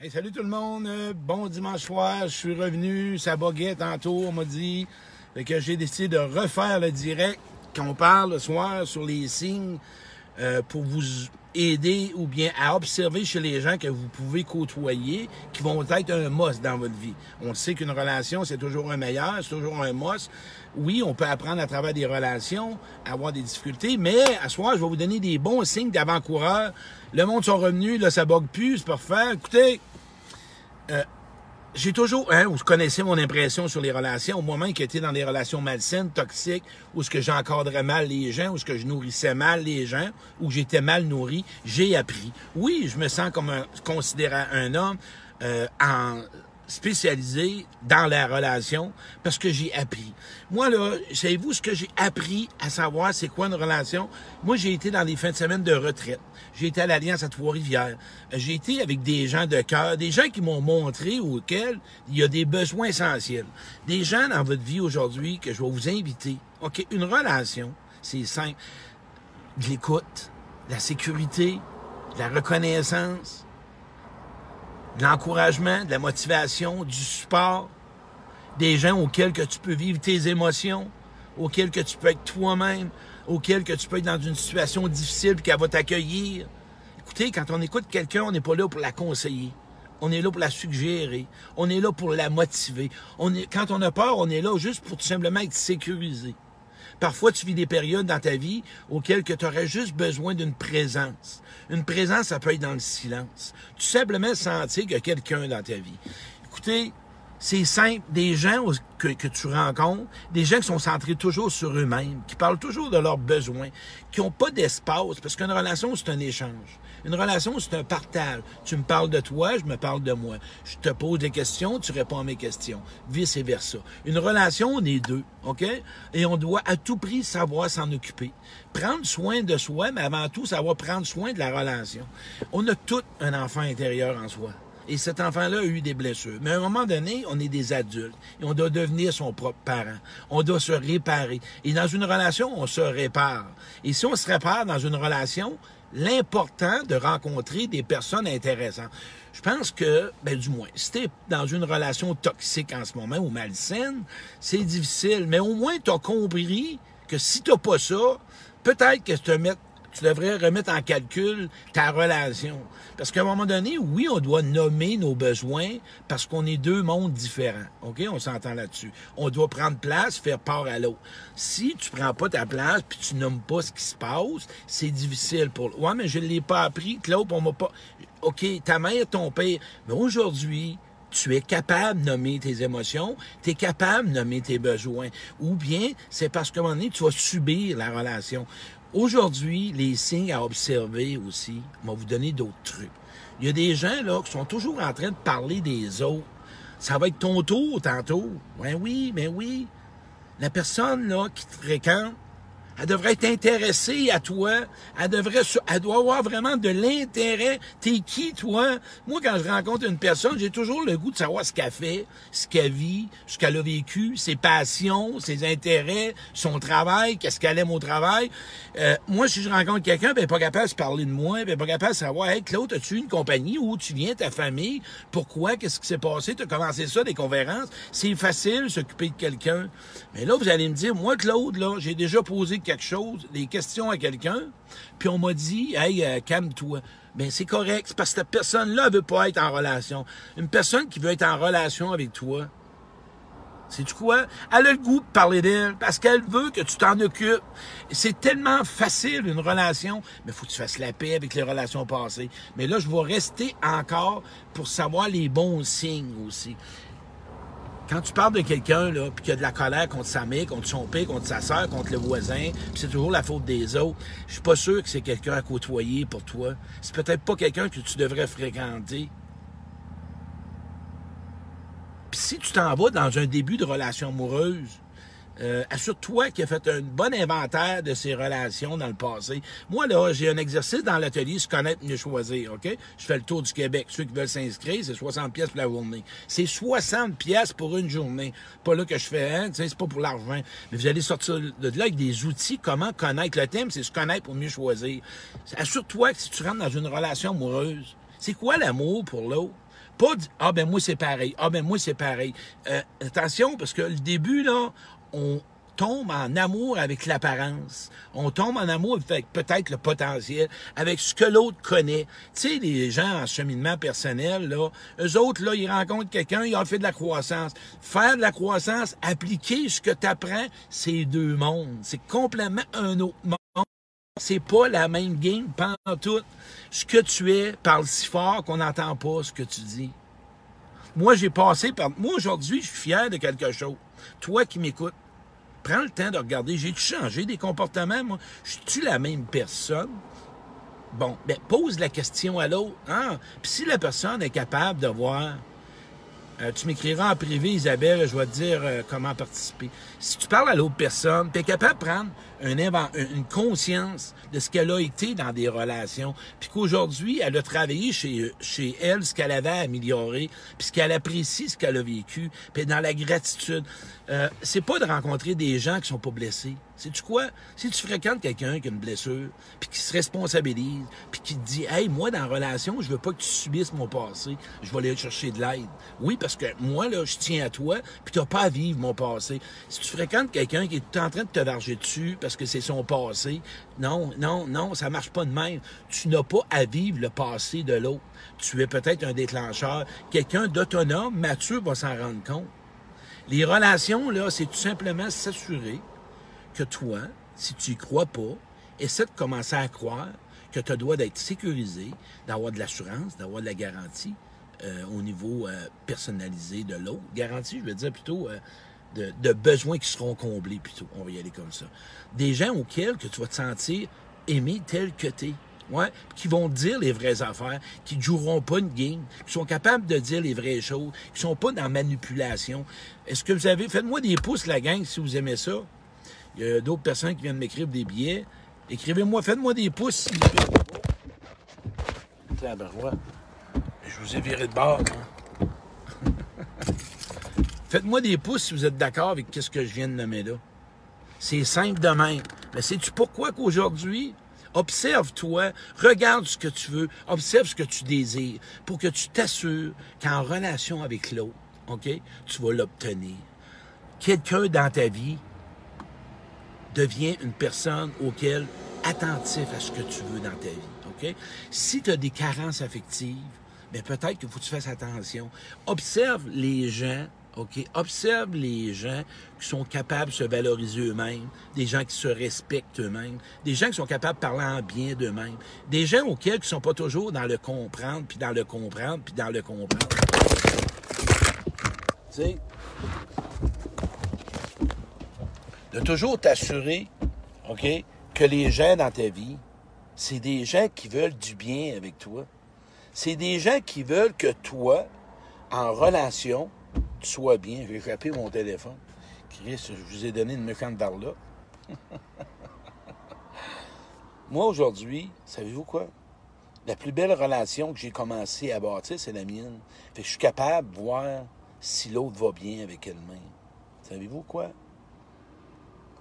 Hey, salut tout le monde. Euh, Bon dimanche soir. Je suis revenu. Ça buguait tantôt. On m'a dit que j'ai décidé de refaire le direct qu'on parle le soir sur les signes euh, pour vous aider ou bien à observer chez les gens que vous pouvez côtoyer qui vont être un must dans votre vie. On sait qu'une relation, c'est toujours un meilleur, c'est toujours un must. Oui, on peut apprendre à travers des relations, avoir des difficultés, mais à soir, je vais vous donner des bons signes d'avant-coureur. Le monde sont revenus, là, ça bug plus, c'est parfait. Écoutez, euh, j'ai toujours, hein, vous connaissez mon impression sur les relations, moi-même qui étais dans des relations malsaines, toxiques, où ce que j'encadrais mal les gens, où ce que je nourrissais mal les gens, où j'étais mal nourri, j'ai appris. Oui, je me sens comme un, considéré un homme euh, en spécialisé dans la relation parce que j'ai appris. Moi, là, savez-vous ce que j'ai appris à savoir c'est quoi une relation? Moi, j'ai été dans les fins de semaine de retraite. J'ai été à l'Alliance à Trois-Rivières. J'ai été avec des gens de cœur, des gens qui m'ont montré auxquels il y a des besoins essentiels. Des gens dans votre vie aujourd'hui que je vais vous inviter. OK, une relation, c'est simple. De l'écoute, de la sécurité, de la reconnaissance, de l'encouragement, de la motivation, du support, des gens auxquels que tu peux vivre tes émotions, auxquels que tu peux être toi-même, auxquels que tu peux être dans une situation difficile puis qu'elle va t'accueillir. Écoutez, quand on écoute quelqu'un, on n'est pas là pour la conseiller. On est là pour la suggérer. On est là pour la motiver. On est, quand on a peur, on est là juste pour tout simplement être sécurisé. Parfois, tu vis des périodes dans ta vie auxquelles tu aurais juste besoin d'une présence. Une présence, ça peut être dans le silence. Tout simplement sentir qu'il y a quelqu'un dans ta vie. Écoutez, c'est simple. Des gens que, tu rencontres, des gens qui sont centrés toujours sur eux-mêmes, qui parlent toujours de leurs besoins, qui n'ont pas d'espace, parce qu'une relation, c'est un échange. Une relation, c'est un partage. Tu me parles de toi, je me parle de moi. Je te pose des questions, tu réponds à mes questions. Vice et versa. Une relation, on est deux, OK? Et on doit à tout prix savoir s'en occuper. Prendre soin de soi, mais avant tout, savoir prendre soin de la relation. On a tout un enfant intérieur en soi. Et cet enfant-là a eu des blessures. Mais à un moment donné, on est des adultes. Et on doit devenir son propre parent. On doit se réparer. Et dans une relation, on se répare. Et si on se répare dans une relation, l'important de rencontrer des personnes intéressantes. Je pense que, ben du moins, si t'es dans une relation toxique en ce moment ou malsaine, c'est difficile. Mais au moins, tu as compris que si t'as pas ça, peut-être que te mettre tu devrais remettre en calcul ta relation. Parce qu'à un moment donné, oui, on doit nommer nos besoins parce qu'on est deux mondes différents. OK? On s'entend là-dessus. On doit prendre place, faire part à l'autre. Si tu prends pas ta place puis tu nommes pas ce qui se passe, c'est difficile pour... Ouais, mais je l'ai pas appris. Claude, on m'a pas... OK, ta mère, ton père. Mais aujourd'hui, tu es capable de nommer tes émotions, tu es capable de nommer tes besoins. Ou bien, c'est parce qu'à un moment donné, tu vas subir la relation. Aujourd'hui, les signes à observer aussi, on vous donner d'autres trucs. Il y a des gens là qui sont toujours en train de parler des autres. Ça va être ton tour tantôt. Ben oui, ben oui. La personne là qui te fréquente, elle devrait être intéressée à toi. Elle devrait, elle doit avoir vraiment de l'intérêt. T'es qui, toi? Moi, quand je rencontre une personne, j'ai toujours le goût de savoir ce qu'elle fait, ce qu'elle vit, ce qu'elle a vécu, ses passions, ses intérêts, son travail, qu'est-ce qu'elle aime au travail. Euh, moi, si je rencontre quelqu'un, ben, pas capable de se parler de moi, ben, pas capable de savoir, hey, Claude, as-tu une compagnie? Où tu viens, ta famille? Pourquoi? Qu'est-ce qui s'est passé? Tu as commencé ça, des conférences? C'est facile, s'occuper de quelqu'un. Mais là, vous allez me dire, moi, Claude, là, j'ai déjà posé quelque chose, des questions à quelqu'un, puis on m'a dit, hey, euh, calme-toi. Ben c'est correct, c'est parce que cette personne-là veut pas être en relation. Une personne qui veut être en relation avec toi, c'est tu quoi? Elle a le goût de parler d'elle parce qu'elle veut que tu t'en occupes. C'est tellement facile une relation, mais faut que tu fasses la paix avec les relations passées. Mais là, je vais rester encore pour savoir les bons signes aussi quand tu parles de quelqu'un, là, puis qu'il y a de la colère contre sa mère, contre son père, contre sa soeur, contre le voisin, puis c'est toujours la faute des autres, je suis pas sûr que c'est quelqu'un à côtoyer pour toi. C'est peut-être pas quelqu'un que tu devrais fréquenter. Puis si tu t'en vas dans un début de relation amoureuse, euh, assure-toi qu'il a fait un bon inventaire de ses relations dans le passé. Moi, là, j'ai un exercice dans l'atelier, se connaître, mieux choisir, OK? Je fais le tour du Québec. Ceux qui veulent s'inscrire, c'est 60 pièces pour la journée. C'est 60 pièces pour une journée. Pas là que je fais, hein? c'est pas pour l'argent. Mais vous allez sortir de là avec des outils, comment connaître. Le thème, c'est se connaître pour mieux choisir. Assure-toi que si tu rentres dans une relation amoureuse, c'est quoi l'amour pour l'autre? Pas dire, ah ben moi c'est pareil, ah ben moi c'est pareil. Euh, attention, parce que le début, là, on tombe en amour avec l'apparence. On tombe en amour avec peut-être le potentiel, avec ce que l'autre connaît. Tu sais, les gens en cheminement personnel, là, eux autres, là, ils rencontrent quelqu'un, ils ont fait de la croissance. Faire de la croissance, appliquer ce que tu apprends, c'est deux mondes. C'est complètement un autre monde. C'est pas la même game pendant tout. Ce que tu es parle si fort qu'on n'entend pas ce que tu dis. Moi, j'ai passé par... Moi, aujourd'hui, je suis fier de quelque chose. Toi qui m'écoutes, prends le temps de regarder. J'ai changé des comportements, moi? Je suis la même personne? Bon, ben, pose la question à l'autre. Hein? Puis si la personne est capable de voir euh, tu m'écriras en privé, Isabelle, je vais te dire euh, comment participer. Si tu parles à l'autre personne, tu es capable de prendre une conscience de ce qu'elle a été dans des relations, puis qu'aujourd'hui, elle a travaillé chez, chez elle ce qu'elle avait amélioré, puis ce qu'elle apprécie, ce qu'elle a vécu, puis dans la gratitude. Euh, c'est pas de rencontrer des gens qui sont pas blessés. C'est tu quoi? Si tu fréquentes quelqu'un qui a une blessure, puis qui se responsabilise, puis qui te dit Hey, moi, dans la relation, je veux pas que tu subisses mon passé, je vais aller chercher de l'aide. Oui, parce que moi, là, je tiens à toi, puis tu n'as pas à vivre mon passé. Si tu fréquentes quelqu'un qui est en train de te varger dessus parce que c'est son passé, non, non, non, ça marche pas de même. Tu n'as pas à vivre le passé de l'autre. Tu es peut-être un déclencheur. Quelqu'un d'autonome, mature, va s'en rendre compte. Les relations, là, c'est tout simplement s'assurer que toi, si tu y crois pas, essaie de commencer à croire que tu dois d'être sécurisé, d'avoir de l'assurance, d'avoir de la garantie euh, au niveau euh, personnalisé de l'autre. Garantie, je veux dire plutôt euh, de, besoins qui seront comblés plutôt. On va y aller comme ça. Des gens auxquels que tu vas te sentir aimé tel que tu es. Ouais, qui vont dire les vraies affaires, qui ne joueront pas une game, qui sont capables de dire les vraies choses, qui sont pas dans la manipulation. Est-ce que vous avez... Faites-moi des pouces, la gang, si vous aimez ça. Il y a d'autres personnes qui viennent m'écrire des billets. Écrivez-moi, faites-moi des pouces, s'il vous plaît. Je vous ai viré de bord. Hein. faites-moi des pouces si vous êtes d'accord avec ce que je viens de nommer là. C'est simple de même. Mais sais-tu pourquoi qu'aujourd'hui, Observe-toi, regarde ce que tu veux, observe ce que tu désires, pour que tu t'assures qu'en relation avec l'autre, OK, tu vas l'obtenir. Quelqu'un dans ta vie devient une personne auquel attentif à ce que tu veux dans ta vie. Si tu as des carences affectives, bien peut-être qu'il faut que tu fasses attention. Observe les gens OK? Observe les gens qui sont capables de se valoriser eux-mêmes, des gens qui se respectent eux-mêmes, des gens qui sont capables de parler en bien d'eux-mêmes, des gens auxquels qui ne sont pas toujours dans le comprendre, puis dans le comprendre, puis dans le comprendre. Tu sais? De toujours t'assurer, OK, que les gens dans ta vie, c'est des gens qui veulent du bien avec toi. C'est des gens qui veulent que toi, en relation, tu sois bien. J'ai échappé mon téléphone. Chris, je vous ai donné une méchante là. Moi, aujourd'hui, savez-vous quoi? La plus belle relation que j'ai commencé à bâtir, c'est la mienne. Fait que je suis capable de voir si l'autre va bien avec elle-même. Savez-vous quoi?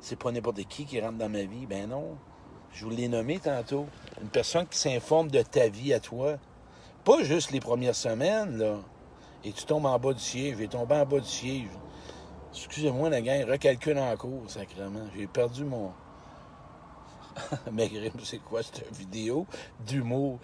C'est pas n'importe qui qui rentre dans ma vie. Ben non. Je vous l'ai nommé tantôt. Une personne qui s'informe de ta vie à toi. Pas juste les premières semaines, là et tu tombes en bas du siège. J'ai tombé en bas du siège. Excusez-moi, la gang, recalcule en cours, sacrément. J'ai perdu mon. Mais c'est quoi cette vidéo d'humour?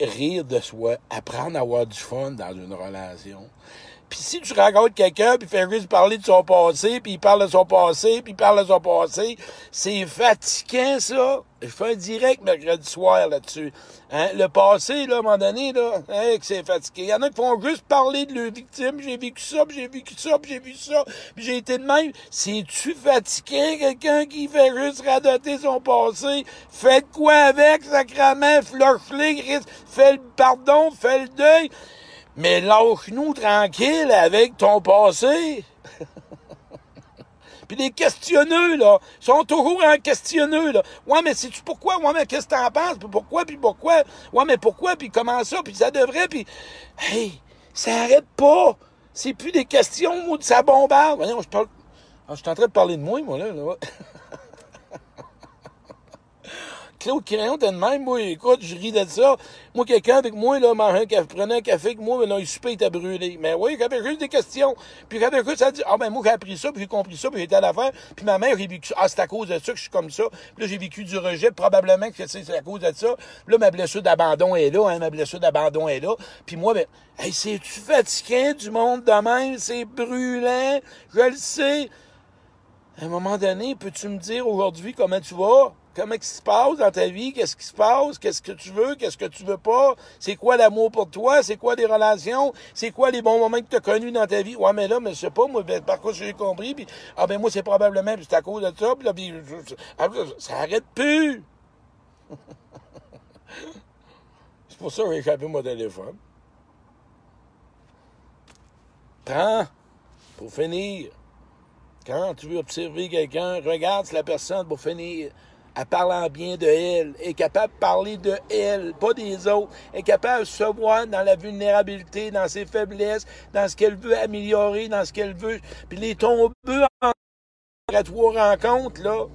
rire de soi, apprendre à avoir du fun dans une relation. Puis si tu rencontres quelqu'un, puis fait juste parler de son passé, puis il parle de son passé, puis il parle de son passé, c'est fatigant, ça. Je fais un direct mercredi soir là-dessus. Hein? Le passé, là, à un moment donné, là, hein, que c'est fatigué. Il y en a qui font juste parler de leur victime. J'ai vécu ça, j'ai vécu ça, j'ai vu ça, j'ai été de même. C'est-tu fatigué, quelqu'un qui fait juste radoter son passé? Faites quoi avec, sacrament? Fais le pardon, fais le deuil. Mais lâche-nous tranquille avec ton passé. Puis les questionneux, là, sont toujours en questionneux, là. Ouais, mais sais-tu pourquoi? Ouais, mais qu'est-ce que t'en penses? Puis pourquoi? Puis pourquoi? Ouais, mais pourquoi? Puis comment ça? Puis ça devrait? Puis, hey, ça arrête pas. C'est plus des questions, de ça bombarde. Voyons, je parle... Ah, je suis en train de parler de moi, moi, là. là. Claude Crayon, t'es de même, moi, écoute, je ris de ça. Moi, quelqu'un avec moi, là, mangeait un prenait un café avec moi, mais là, il soupait, il était brûlé. Mais oui, quand avait juste des questions. Puis quand avait ça dit, ah, ben, moi, j'ai appris ça, puis j'ai compris ça, puis j'étais à l'affaire. Puis ma mère, j'ai vécu. Ah, c'est à cause de ça que je suis comme ça. Puis là, j'ai vécu du rejet, probablement que c'est à cause de ça. Là, ma blessure d'abandon est là, hein, ma blessure d'abandon est là. Puis moi, ben, hey, c'est-tu fatiguant du monde de même? C'est brûlant. Je le sais. À un moment donné, peux-tu me dire aujourd'hui comment tu vas? Comment qui se passe dans ta vie? Qu'est-ce qui se passe? Qu'est-ce que tu veux? Qu'est-ce que tu veux pas? C'est quoi l'amour pour toi? C'est quoi les relations? C'est quoi les bons moments que tu as connus dans ta vie? Ouais, mais là, mais je sais pas, moi, ben, par contre, j'ai compris, ah ben moi, c'est probablement, c'est à cause de ça, puis ah, ça arrête plus! c'est pour ça que j'ai échappé mon téléphone. Prends, pour finir, quand tu veux observer quelqu'un, regarde la personne, pour finir, en parlant bien de elle, est capable de parler de elle, pas des autres, est capable de se voir dans la vulnérabilité, dans ses faiblesses, dans ce qu'elle veut améliorer, dans ce qu'elle veut. Puis les tombeux après trois rencontres, là,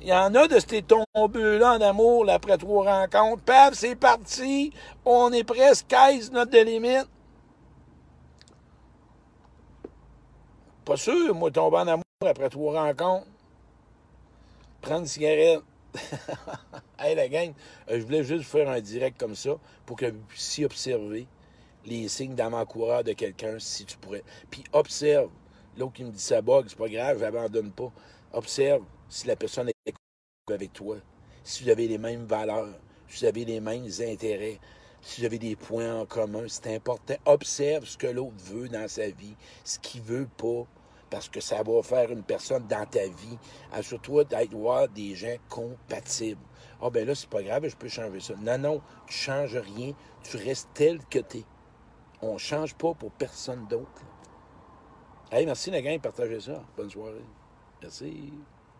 il y en a de ces tombeux-là en amour, après trois rencontres. Paf, c'est parti, on est presque 15 notre de limite. Pas sûr, moi, tomber en amour après trois rencontres prendre une cigarette. hey, la gang, euh, je voulais juste faire un direct comme ça pour que vous puissiez observer les signes d'avant-coureur de quelqu'un, si tu pourrais. Puis observe. L'autre qui me dit ça bug, c'est pas grave, j'abandonne pas. Observe si la personne est avec toi, si vous avez les mêmes valeurs, si vous avez les mêmes intérêts, si vous avez des points en commun. C'est important. Observe ce que l'autre veut dans sa vie, ce qu'il veut pas parce que ça va faire une personne dans ta vie. Assure-toi d'être voir des gens compatibles. Ah ben là, c'est pas grave, je peux changer ça. Non, non, tu changes rien, tu restes tel que tu es. On change pas pour personne d'autre. Hey, merci la gang, partagez ça. Bonne soirée. Merci.